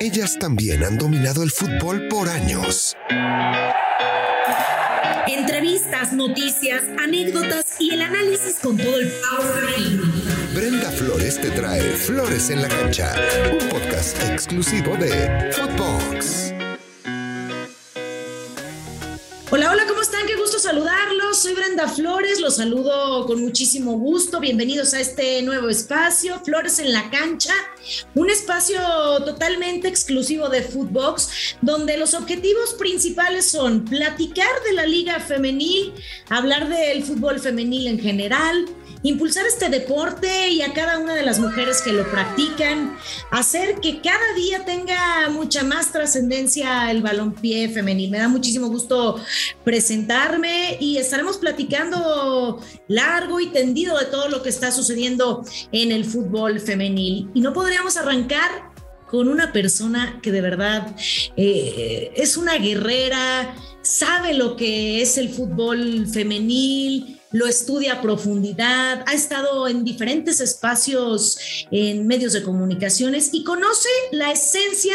Ellas también han dominado el fútbol por años. Entrevistas, noticias, anécdotas y el análisis con todo el power Brenda Flores te trae Flores en la Cancha, un podcast exclusivo de Footbox. Hola, hola, ¿cómo están? Qué gusto saludarlos. Soy Brenda Flores, los saludo con muchísimo gusto. Bienvenidos a este nuevo espacio, Flores en la Cancha, un espacio totalmente exclusivo de Footbox, donde los objetivos principales son platicar de la liga femenil, hablar del fútbol femenil en general, impulsar este deporte y a cada una de las mujeres que lo practican, hacer que cada día tenga mucha más trascendencia el balompié femenil. Me da muchísimo gusto presentarme y estaremos platicando largo y tendido de todo lo que está sucediendo en el fútbol femenil. Y no podríamos arrancar con una persona que de verdad eh, es una guerrera, sabe lo que es el fútbol femenil, lo estudia a profundidad, ha estado en diferentes espacios en medios de comunicaciones y conoce la esencia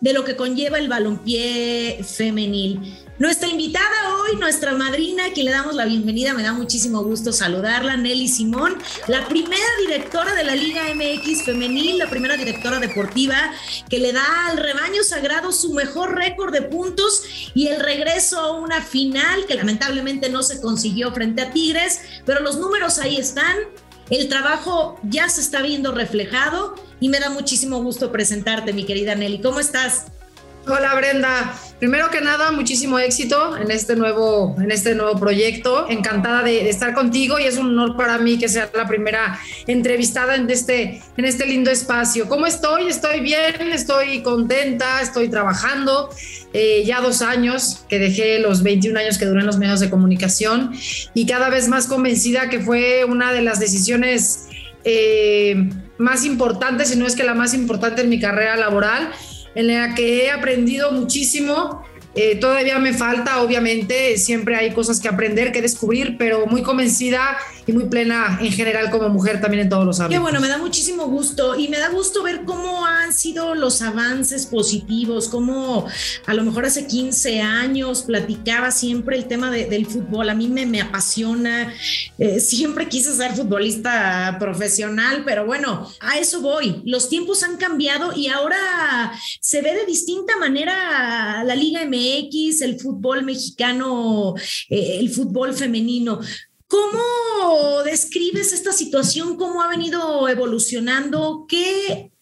de lo que conlleva el balompié femenil. Nuestra invitada hoy, nuestra madrina, que le damos la bienvenida, me da muchísimo gusto saludarla, Nelly Simón, la primera directora de la Liga MX Femenil, la primera directora deportiva que le da al rebaño sagrado su mejor récord de puntos y el regreso a una final que lamentablemente no se consiguió frente a Tigres, pero los números ahí están. El trabajo ya se está viendo reflejado y me da muchísimo gusto presentarte, mi querida Nelly. ¿Cómo estás? Hola Brenda, primero que nada muchísimo éxito en este nuevo, en este nuevo proyecto. Encantada de, estar contigo y es un honor para mí que sea la primera entrevistada en este, en este lindo espacio. ¿Cómo estoy? Estoy bien, estoy contenta, estoy trabajando. Eh, ya dos años que dejé los 21 años que duré en los medios de comunicación y cada vez más convencida que fue una de las decisiones eh, más importantes, si no es que la más importante en mi carrera laboral en la que he aprendido muchísimo. Eh, todavía me falta, obviamente, siempre hay cosas que aprender, que descubrir, pero muy convencida y muy plena en general como mujer también en todos los ámbitos. Qué bueno, me da muchísimo gusto y me da gusto ver cómo han sido los avances positivos, cómo a lo mejor hace 15 años platicaba siempre el tema del fútbol, a mí me, me apasiona, eh, siempre quise ser futbolista profesional, pero bueno, a eso voy, los tiempos han cambiado y ahora se ve de distinta manera la Liga MX, el fútbol mexicano, eh, el fútbol femenino. ¿Cómo describes esta situación? ¿Cómo ha venido evolucionando? ¿Qué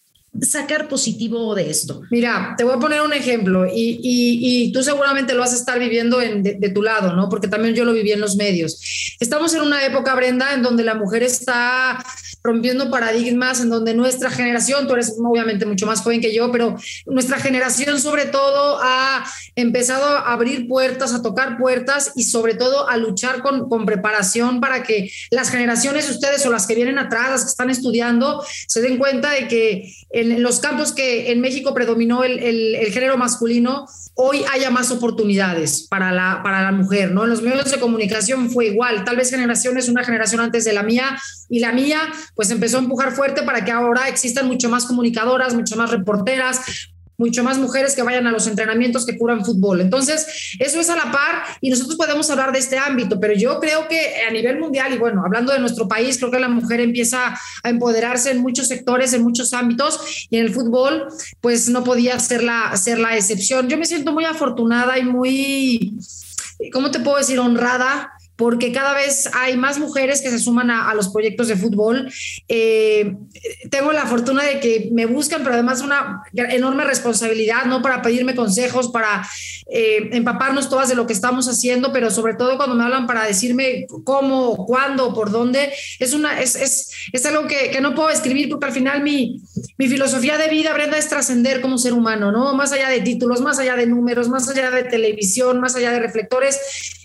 sacar positivo de esto? Mira, te voy a poner un ejemplo y, tú seguramente lo vas a estar viviendo de, tu lado, ¿no? Porque también yo lo viví en los medios. Estamos en una época, Brenda, en donde la mujer está rompiendo paradigmas, en donde nuestra generación, tú eres obviamente mucho más joven que yo, pero nuestra generación sobre todo ha empezado a abrir puertas, a tocar puertas y sobre todo a luchar con, con preparación para que las generaciones, ustedes o las que vienen atrás, las que están estudiando, se den cuenta de que en, los campos que en México predominó el, el, género masculino, hoy haya más oportunidades para la, para la mujer, ¿no? En los medios de comunicación fue igual, tal vez generaciones, una generación antes de la mía y la mía, pues empezó a empujar fuerte para que ahora existan mucho más comunicadoras, mucho más reporteras, mucho más mujeres que vayan a los entrenamientos que curan fútbol. Entonces, eso es a la par y nosotros podemos hablar de este ámbito, pero yo creo que a nivel mundial y bueno, hablando de nuestro país, creo que la mujer empieza a empoderarse en muchos sectores, en muchos ámbitos y en el fútbol, pues no podía ser la, ser la excepción. Yo me siento muy afortunada y muy, ¿cómo te puedo decir? Honrada porque cada vez hay más mujeres que se suman a, los proyectos de fútbol. Eh, tengo la fortuna de que me buscan, pero además una enorme responsabilidad, ¿no? Para pedirme consejos, para eh, empaparnos todas de lo que estamos haciendo, pero sobre todo cuando me hablan para decirme cómo, cuándo, por dónde, es, una, es, es, es algo que, que, no puedo escribir porque al final mi, mi filosofía de vida, Brenda, es trascender como ser humano, ¿no? Más allá de títulos, más allá de números, más allá de televisión, más allá de reflectores,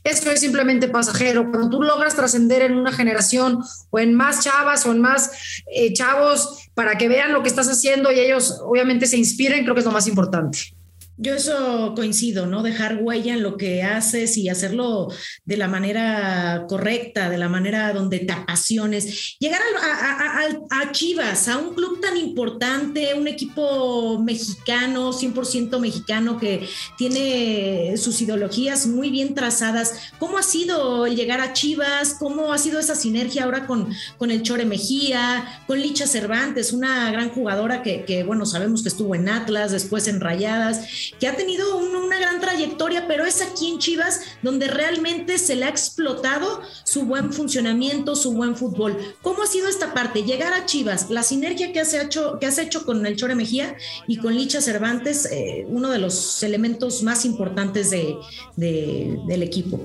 esto es simplemente pasajero cuando tú logras trascender en una generación o en más chavas o en más eh, chavos para que vean lo que estás haciendo y ellos obviamente se inspiren, creo que es lo más importante. Yo eso coincido, ¿no? Dejar huella en lo que haces y hacerlo de la manera correcta, de la manera donde te apasiones. Llegar a, Chivas, a un club tan importante, un equipo mexicano, 100% mexicano, que tiene sus ideologías muy bien trazadas. ¿Cómo ha sido llegar a Chivas? ¿Cómo ha sido esa sinergia ahora con, con el Chore Mejía, con Licha Cervantes, una gran jugadora que, bueno, sabemos que estuvo en Atlas, después en Rayadas? Que ha tenido una gran trayectoria, pero es aquí en Chivas donde realmente se le ha explotado su buen funcionamiento, su buen fútbol. ¿Cómo ha sido esta parte? Llegar a Chivas, la sinergia que has hecho, que has hecho con el Chore Mejía y con Licha Cervantes, eh, uno de los elementos más importantes de, del equipo.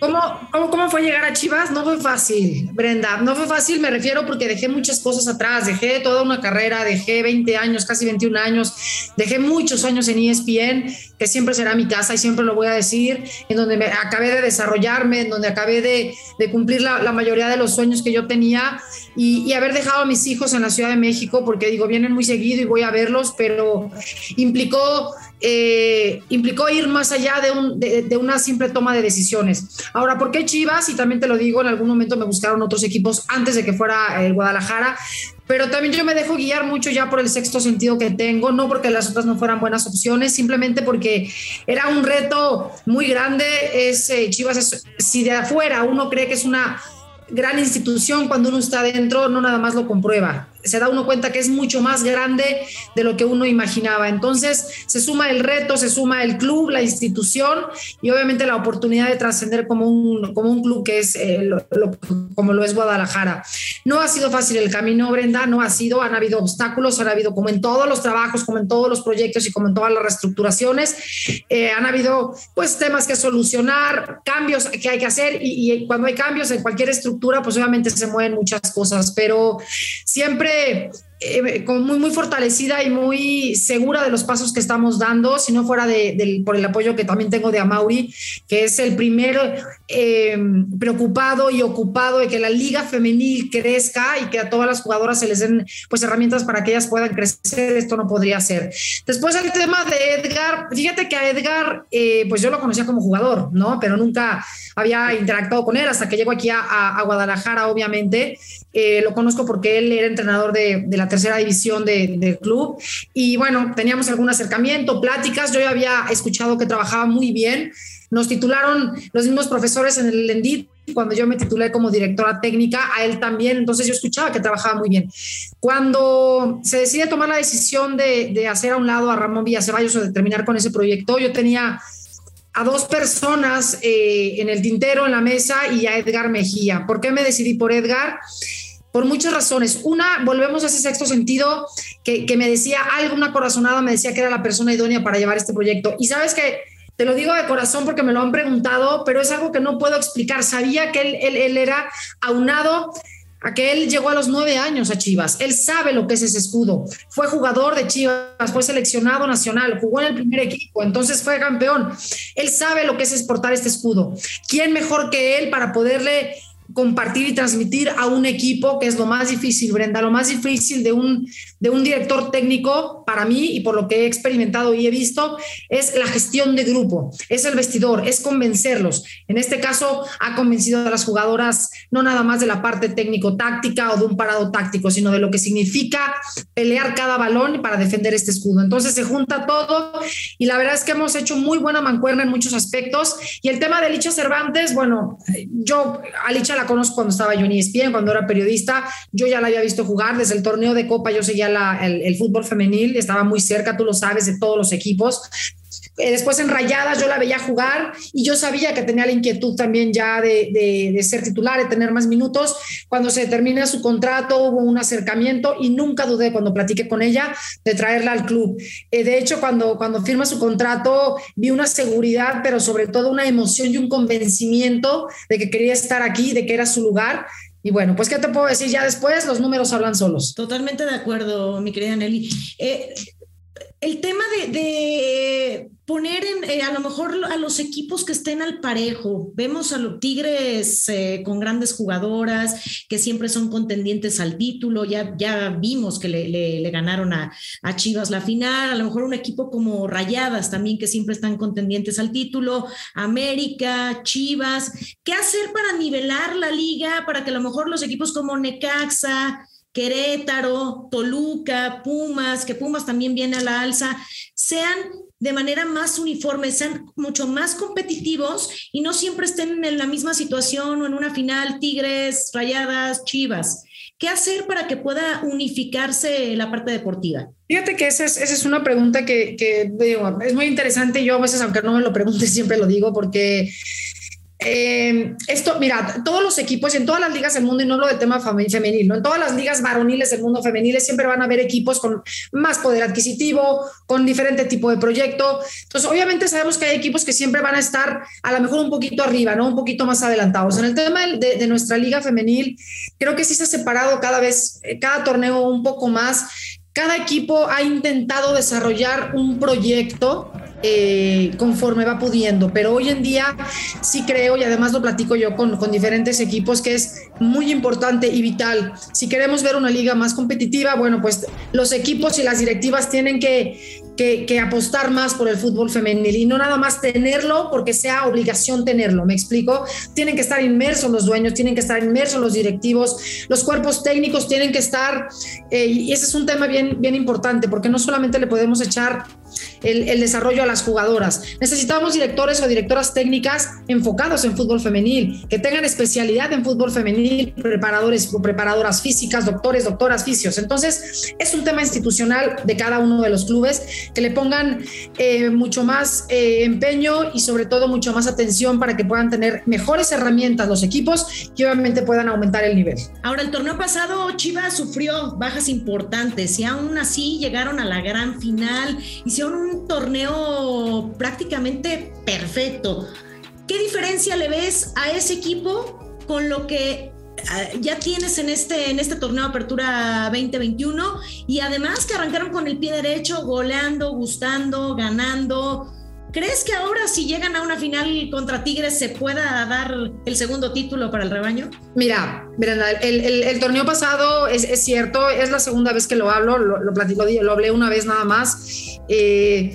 ¿Cómo, cómo, fue llegar a Chivas? No fue fácil, Brenda. No fue fácil, me refiero porque dejé muchas cosas atrás. Dejé toda una carrera, dejé 20 años, casi 21 años. Dejé muchos años en ESPN, que siempre será mi casa y siempre lo voy a decir, en donde me acabé de desarrollarme, en donde acabé de, de cumplir la, la, mayoría de los sueños que yo tenía y, y, haber dejado a mis hijos en la Ciudad de México, porque digo, vienen muy seguido y voy a verlos, pero implicó eh, implicó ir más allá de, un, de, una simple toma de decisiones. Ahora, ¿por qué Chivas? Y también te lo digo, en algún momento me buscaron otros equipos antes de que fuera el Guadalajara, pero también yo me dejo guiar mucho ya por el sexto sentido que tengo, no porque las otras no fueran buenas opciones, simplemente porque era un reto muy grande. Es, eh, Chivas, si de afuera uno cree que es una gran institución, cuando uno está dentro, no nada más lo comprueba se da uno cuenta que es mucho más grande de lo que uno imaginaba. Entonces se suma el reto, se suma el club, la institución y obviamente la oportunidad de trascender como un, como un club que es eh, como lo es Guadalajara. No ha sido fácil el camino, Brenda, no ha sido, han habido obstáculos, han habido como en todos los trabajos, como en todos los proyectos y como en todas las reestructuraciones, eh, han habido pues temas que solucionar, cambios que hay que hacer y, y cuando hay cambios en cualquier estructura, pues obviamente se mueven muchas cosas, pero siempre eh, muy, muy fortalecida y muy segura de los pasos que estamos dando, si no fuera de, por el apoyo que también tengo de Amauri, que es el primero eh, preocupado y ocupado de que la liga femenil crezca y que a todas las jugadoras se les den pues herramientas para que ellas puedan crecer, esto no podría ser. Después el tema de Edgar, fíjate que a Edgar, eh, pues yo lo conocía como jugador, ¿no? Pero nunca había interactuado con él hasta que llegó aquí a, Guadalajara, obviamente. lo conozco porque él era entrenador de, de la tercera división del club. Y bueno, teníamos algún acercamiento, pláticas. Yo ya había escuchado que trabajaba muy bien. Nos titularon los mismos profesores en el Lendit cuando yo me titulé como directora técnica, a él también, entonces yo escuchaba que trabajaba muy bien. Cuando se decide tomar la decisión de, de hacer a un lado a Ramón Villaceballos o de terminar con ese proyecto, yo tenía a dos personas eh, en el tintero, en la mesa, y a Edgar Mejía. ¿Por qué me decidí por Edgar? por muchas razones. Una, volvemos a ese sexto sentido que, me decía algo, una corazonada me decía que era la persona idónea para llevar este proyecto. Y sabes que te lo digo de corazón porque me lo han preguntado, pero es algo que no puedo explicar. Sabía que él, era aunado a que él llegó a los nueve años a Chivas. Él sabe lo que es ese escudo. Fue jugador de Chivas, fue seleccionado nacional, jugó en el primer equipo, entonces fue campeón. Él sabe lo que es exportar este escudo. ¿Quién mejor que él para poderle compartir y transmitir a un equipo, que es lo más difícil, Brenda, lo más difícil de un, de un director técnico para mí y por lo que he experimentado y he visto, es la gestión de grupo, es el vestidor, es convencerlos. En este caso, ha convencido a las jugadoras no nada más de la parte técnico-táctica o de un parado táctico, sino de lo que significa pelear cada balón para defender este escudo. Entonces se junta todo y la verdad es que hemos hecho muy buena mancuerna en muchos aspectos. Y el tema de Licha Cervantes, bueno, yo a Licha la conozco cuando estaba yo en ESPN, cuando era periodista, yo ya la había visto jugar. Desde el torneo de Copa, yo seguía el, el, fútbol femenil, estaba muy cerca, tú lo sabes, de todos los equipos. Eh, después en Rayadas yo la veía jugar y yo sabía que tenía la inquietud también ya de, de, ser titular, de tener más minutos. Cuando se termina su contrato hubo un acercamiento y nunca dudé cuando platiqué con ella de traerla al club. Eh, de hecho, cuando, cuando firma su contrato vi una seguridad, pero sobre todo una emoción y un convencimiento de que quería estar aquí, de que era su lugar. Y bueno, pues, ¿qué te puedo decir? Ya después los números hablan solos. Totalmente de acuerdo, mi querida Nelly. Eh, el tema de, poner en, eh, a lo mejor a los equipos que estén al parejo. Vemos a los Tigres eh, con grandes jugadoras que siempre son contendientes al título. Ya, ya vimos que le, ganaron a, a, Chivas la final. A lo mejor un equipo como Rayadas también que siempre están contendientes al título. América, Chivas. ¿Qué hacer para nivelar la liga? Para que a lo mejor los equipos como Necaxa, Querétaro, Toluca, Pumas, que Pumas también viene a la alza, sean de manera más uniforme, sean mucho más competitivos y no siempre estén en la misma situación o en una final Tigres, Rayadas, Chivas. ¿Qué hacer para que pueda unificarse la parte deportiva? Fíjate que esa es, una pregunta que, que es muy interesante. Yo a veces, aunque no me lo pregunte, siempre lo digo porque eh, esto, mira, todos los equipos en todas las ligas del mundo, y no hablo del tema femenil, ¿no? en todas las ligas varoniles del mundo femeniles siempre van a haber equipos con más poder adquisitivo, con diferente tipo de proyecto. Entonces, obviamente sabemos que hay equipos que siempre van a estar a lo mejor un poquito arriba, ¿no? Un poquito más adelantados. En el tema de, de nuestra liga femenil, creo que sí se ha separado cada vez, eh, cada torneo un poco más. Cada equipo ha intentado desarrollar un proyecto eh, conforme va pudiendo. Pero hoy en día sí creo, y además lo platico yo con, con, diferentes equipos, que es muy importante y vital. Si queremos ver una liga más competitiva, bueno, pues los equipos y las directivas tienen que, que, apostar más por el fútbol femenil y no nada más tenerlo porque sea obligación tenerlo. ¿Me explico? Tienen que estar inmersos los dueños, tienen que estar inmersos los directivos, los cuerpos técnicos tienen que estar, eh, y ese es un tema bien, bien importante porque no solamente le podemos echar el, el desarrollo a las jugadoras. Necesitamos directores o directoras técnicas enfocados en fútbol femenil, que tengan especialidad en fútbol femenil, preparadores o preparadoras físicas, doctores, doctoras, fisios. Entonces, es un tema institucional de cada uno de los clubes que le pongan eh, mucho más eh, empeño y sobre todo mucho más atención para que puedan tener mejores herramientas los equipos y obviamente puedan aumentar el nivel. Ahora, el torneo pasado Chivas sufrió bajas importantes y aún así llegaron a la gran final, hicieron un torneo prácticamente perfecto. ¿Qué diferencia le ves a ese equipo con lo que ah, ya tienes en este, en este torneo Apertura 2021 y además que arrancaron con el pie derecho, goleando, gustando, ganando. ¿Crees que ahora si llegan a una final contra Tigres se pueda dar el segundo título para el rebaño? Mira, el, torneo pasado es, cierto, es la segunda vez que lo hablo, lo, lo, lo hablé una vez nada más. Eh,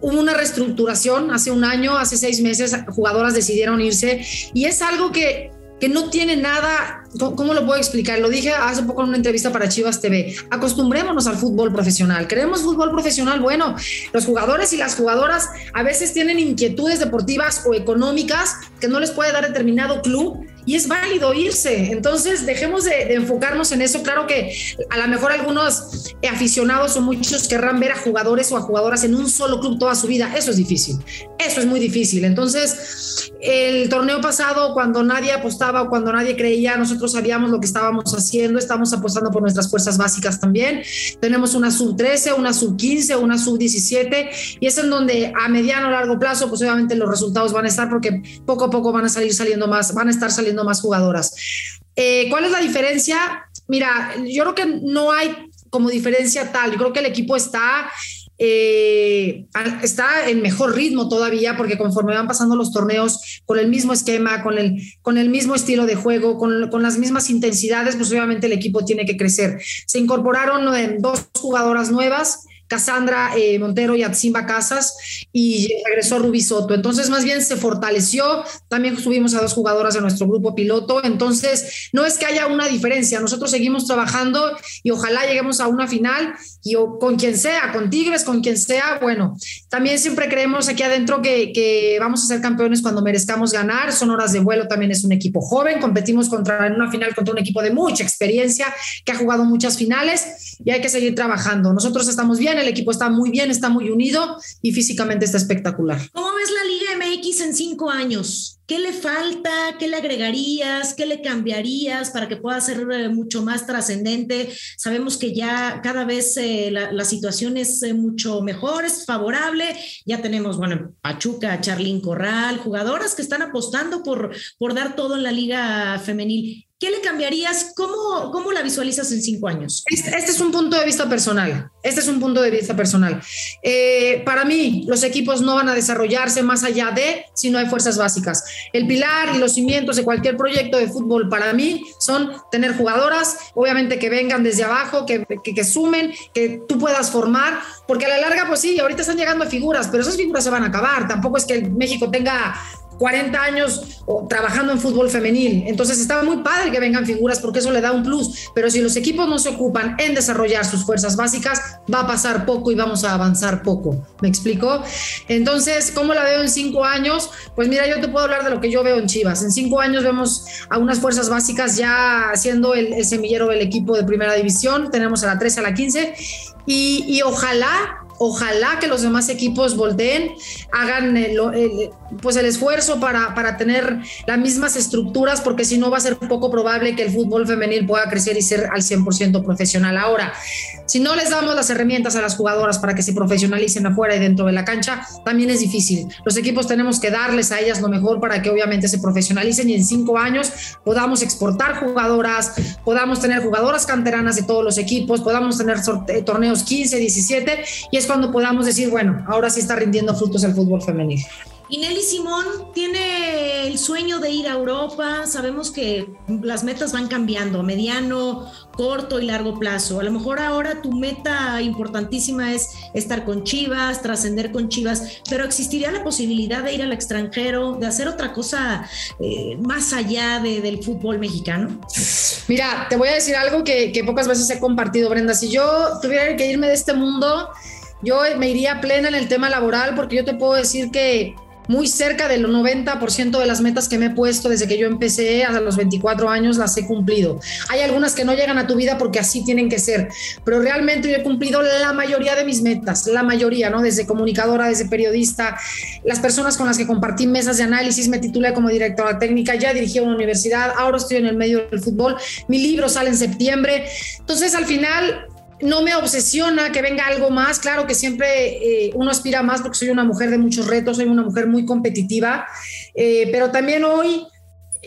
hubo una reestructuración hace un año, hace seis meses, jugadoras decidieron irse y es algo que, que no tiene nada, ¿cómo lo puedo explicar? Lo dije hace poco en una entrevista para Chivas TV, acostumbrémonos al fútbol profesional, queremos fútbol profesional, bueno, los jugadores y las jugadoras a veces tienen inquietudes deportivas o económicas que no les puede dar determinado club y es válido irse. Entonces, dejemos de, enfocarnos en eso. Claro que a lo mejor algunos aficionados o muchos querrán ver a jugadores o a jugadoras en un solo club toda su vida. Eso es difícil. Eso es muy difícil. Entonces, el torneo pasado, cuando nadie apostaba o cuando nadie creía, nosotros sabíamos lo que estábamos haciendo. Estamos apostando por nuestras fuerzas básicas también. Tenemos una sub 13, una sub 15, una sub 17 y es en donde a mediano o largo plazo, pues obviamente los resultados van a estar porque poco a poco van a salir saliendo más, van a estar saliendo más jugadoras. Eh, ¿Cuál es la diferencia? Mira, yo creo que no hay como diferencia tal. Yo creo que el equipo está eh, está en mejor ritmo todavía porque conforme van pasando los torneos con el mismo esquema, con el, con el mismo estilo de juego, con, con las mismas intensidades, pues obviamente el equipo tiene que crecer. Se incorporaron eh, dos jugadoras nuevas. Cassandra eh, Montero y Atsimba Casas y regresó Rubí Soto. Entonces, más bien se fortaleció. También subimos a dos jugadoras de nuestro grupo piloto. Entonces, no es que haya una diferencia. Nosotros seguimos trabajando y ojalá lleguemos a una final y con quien sea, con Tigres, con quien sea. Bueno, también siempre creemos aquí adentro que, que vamos a ser campeones cuando merezcamos ganar. Son horas de vuelo, también es un equipo joven. Competimos contra, en una final contra un equipo de mucha experiencia que ha jugado muchas finales y hay que seguir trabajando. Nosotros estamos bien el equipo está muy bien, está muy unido y físicamente está espectacular. ¿Cómo ves la Liga MX en cinco años? ¿Qué le falta? ¿Qué le agregarías? ¿Qué le cambiarías para que pueda ser eh, mucho más trascendente? Sabemos que ya cada vez eh, la, situación es eh, mucho mejor, es favorable. Ya tenemos, bueno, Pachuca, Charlín Corral, jugadoras que están apostando por, por dar todo en la liga femenil. ¿Qué le cambiarías? ¿Cómo, cómo la visualizas en cinco años? Este, este, es un punto de vista personal. Este es un punto de vista personal. Eh, para mí, los equipos no van a desarrollarse más allá de si no hay fuerzas básicas. El pilar y los cimientos de cualquier proyecto de fútbol para mí son tener jugadoras, obviamente que vengan desde abajo, que, que, sumen, que tú puedas formar, porque a la larga, pues sí, ahorita están llegando figuras, pero esas figuras se van a acabar. Tampoco es que México tenga 40 años trabajando en fútbol femenil. Entonces estaba muy padre que vengan figuras porque eso le da un plus, pero si los equipos no se ocupan en desarrollar sus fuerzas básicas, va a pasar poco y vamos a avanzar poco. ¿Me explico? Entonces, ¿cómo la veo en cinco años? Pues mira, yo te puedo hablar de lo que yo veo en Chivas. En cinco años vemos a unas fuerzas básicas ya siendo el, semillero del equipo de primera división. Tenemos a la 13, a la 15 y, y ojalá ojalá que los demás equipos volteen, hagan el, pues el esfuerzo para, para, tener las mismas estructuras, porque si no va a ser poco probable que el fútbol femenil pueda crecer y ser al 100% profesional. Ahora, si no les damos las herramientas a las jugadoras para que se profesionalicen afuera y dentro de la cancha, también es difícil. Los equipos tenemos que darles a ellas lo mejor para que obviamente se profesionalicen y en cinco años podamos exportar jugadoras, podamos tener jugadoras canteranas de todos los equipos, podamos tener torneos 15, 17 y es cuando podamos decir, bueno, ahora sí está rindiendo frutos el fútbol femenil. Y Nelly Simón tiene el sueño de ir a Europa. Sabemos que las metas van cambiando a mediano, corto y largo plazo. A lo mejor ahora tu meta importantísima es estar con Chivas, trascender con Chivas, pero existiría la posibilidad de ir al extranjero, de hacer otra cosa eh, más allá del fútbol mexicano. Mira, te voy a decir algo que, que pocas veces he compartido, Brenda. Si yo tuviera que irme de este mundo, yo me iría plena en el tema laboral porque yo te puedo decir que muy cerca del 90% de las metas que me he puesto desde que yo empecé hasta los 24 años las he cumplido. Hay algunas que no llegan a tu vida porque así tienen que ser, pero realmente yo he cumplido la mayoría de mis metas, la mayoría, ¿no? Desde comunicadora, desde periodista, las personas con las que compartí mesas de análisis, me titulé como directora técnica, ya dirigí una universidad, ahora estoy en el medio del fútbol, mi libro sale en septiembre. Entonces, al final, no me obsesiona que venga algo más. Claro que siempre eh, uno aspira más porque soy una mujer de muchos retos, soy una mujer muy competitiva, eh, pero también hoy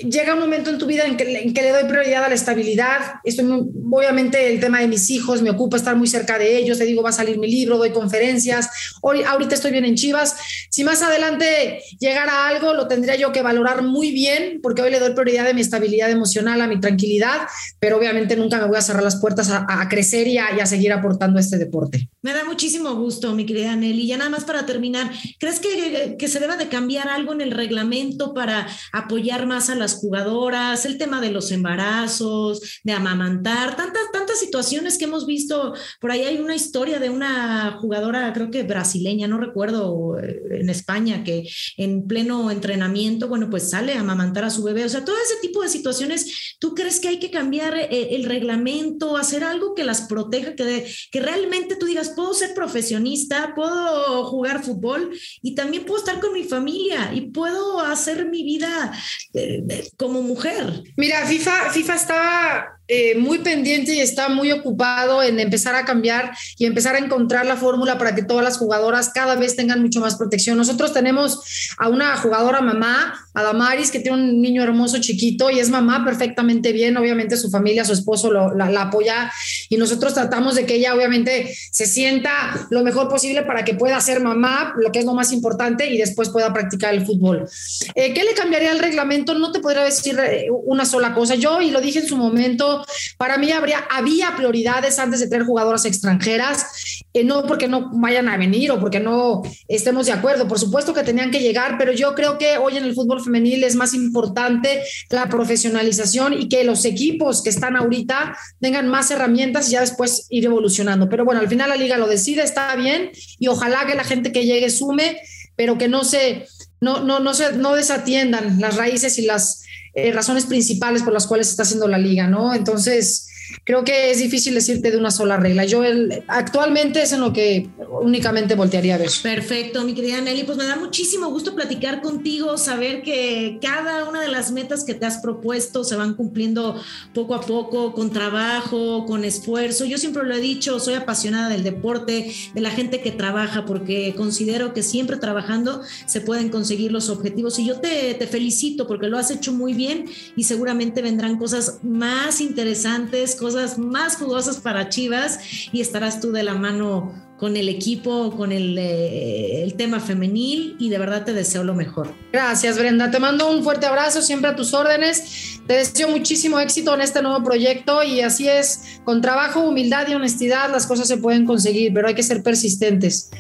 llega un momento en tu vida en que, le doy prioridad a la estabilidad. Estoy obviamente el tema de mis hijos me ocupa estar muy cerca de ellos. Te digo, va a salir mi libro, doy conferencias. Hoy, ahorita estoy bien en Chivas. Si más adelante llegara algo, lo tendría yo que valorar muy bien, porque hoy le doy prioridad a mi estabilidad emocional, a mi tranquilidad, pero obviamente nunca me voy a cerrar las puertas a, crecer y a, seguir aportando a este deporte. Me da muchísimo gusto, mi querida Nelly. Ya nada más para terminar, ¿crees que, que se deba de cambiar algo en el reglamento para apoyar más a las jugadoras, el tema de los embarazos, de amamantar, tantas, tantas situaciones que hemos visto. Por ahí hay una historia de una jugadora, creo que brasileña, no recuerdo, eh, en España, que en pleno entrenamiento, bueno, pues sale a amamantar a su bebé. O sea, todo ese tipo de situaciones, ¿tú crees que hay que cambiar eh, el reglamento, hacer algo que las proteja, que, que realmente tú digas, puedo ser profesionista, puedo jugar fútbol y también puedo estar con mi familia y puedo hacer mi vida eh, como mujer. Mira, FIFA, FIFA está eh, muy pendiente y está muy ocupado en empezar a cambiar y empezar a encontrar la fórmula para que todas las jugadoras cada vez tengan mucho más protección. Nosotros tenemos a una jugadora mamá, a Damaris, que tiene un niño hermoso chiquito y es mamá perfectamente bien. Obviamente su familia, su esposo la, apoya y nosotros tratamos de que ella obviamente se sienta lo mejor posible para que pueda ser mamá, lo que es lo más importante, y después pueda practicar el fútbol. Eh, ¿Qué le cambiaría al reglamento? No te podría decir eh, una sola cosa. Yo, y lo dije en su momento, para mí habría, había prioridades antes de tener jugadoras extranjeras, eh, no porque no vayan a venir o porque no estemos de acuerdo, por supuesto que tenían que llegar, pero yo creo que hoy en el fútbol femenil es más importante la profesionalización y que los equipos que están ahorita tengan más herramientas y ya después ir evolucionando. Pero bueno, al final la liga lo decide, está bien y ojalá que la gente que llegue sume, pero que no se no, no, no, se, no desatiendan las raíces y las eh, razones principales por las cuales está haciendo la liga, ¿no? Entonces, creo que es difícil decirte de una sola regla. Yo actualmente es en lo que únicamente voltearía a ver. Perfecto, mi querida Nelly, pues me da muchísimo gusto platicar contigo, saber que cada una de las metas que te has propuesto se van cumpliendo poco a poco, con trabajo, con esfuerzo. Yo siempre lo he dicho, soy apasionada del deporte, de la gente que trabaja, porque considero que siempre trabajando se pueden conseguir los objetivos. Y yo te, te felicito porque lo has hecho muy bien y seguramente vendrán cosas más interesantes, cosas más jugosas para Chivas y estarás tú de la mano con el equipo, con el, eh, el, tema femenil y de verdad te deseo lo mejor. Gracias, Brenda. Te mando un fuerte abrazo, siempre a tus órdenes. Te deseo muchísimo éxito en este nuevo proyecto y así es, con trabajo, humildad y honestidad las cosas se pueden conseguir, pero hay que ser persistentes.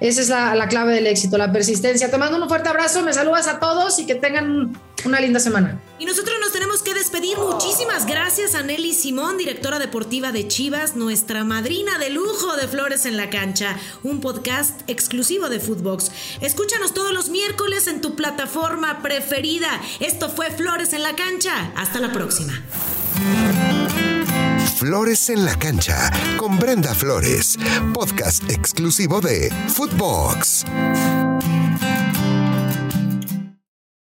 Esa es la, la clave del éxito, la persistencia. Te mando un fuerte abrazo, me saludas a todos y que tengan una linda semana. Y nosotros nos tenemos que despedir. Muchísimas gracias a Nelly Simón, directora deportiva de Chivas, nuestra madrina de lujo de Flores en la Cancha, un podcast exclusivo de Footbox. Escúchanos todos los miércoles en tu plataforma preferida. Esto fue Flores en la Cancha. Hasta la próxima. Flores en la Cancha con Brenda Flores, podcast exclusivo de Footbox.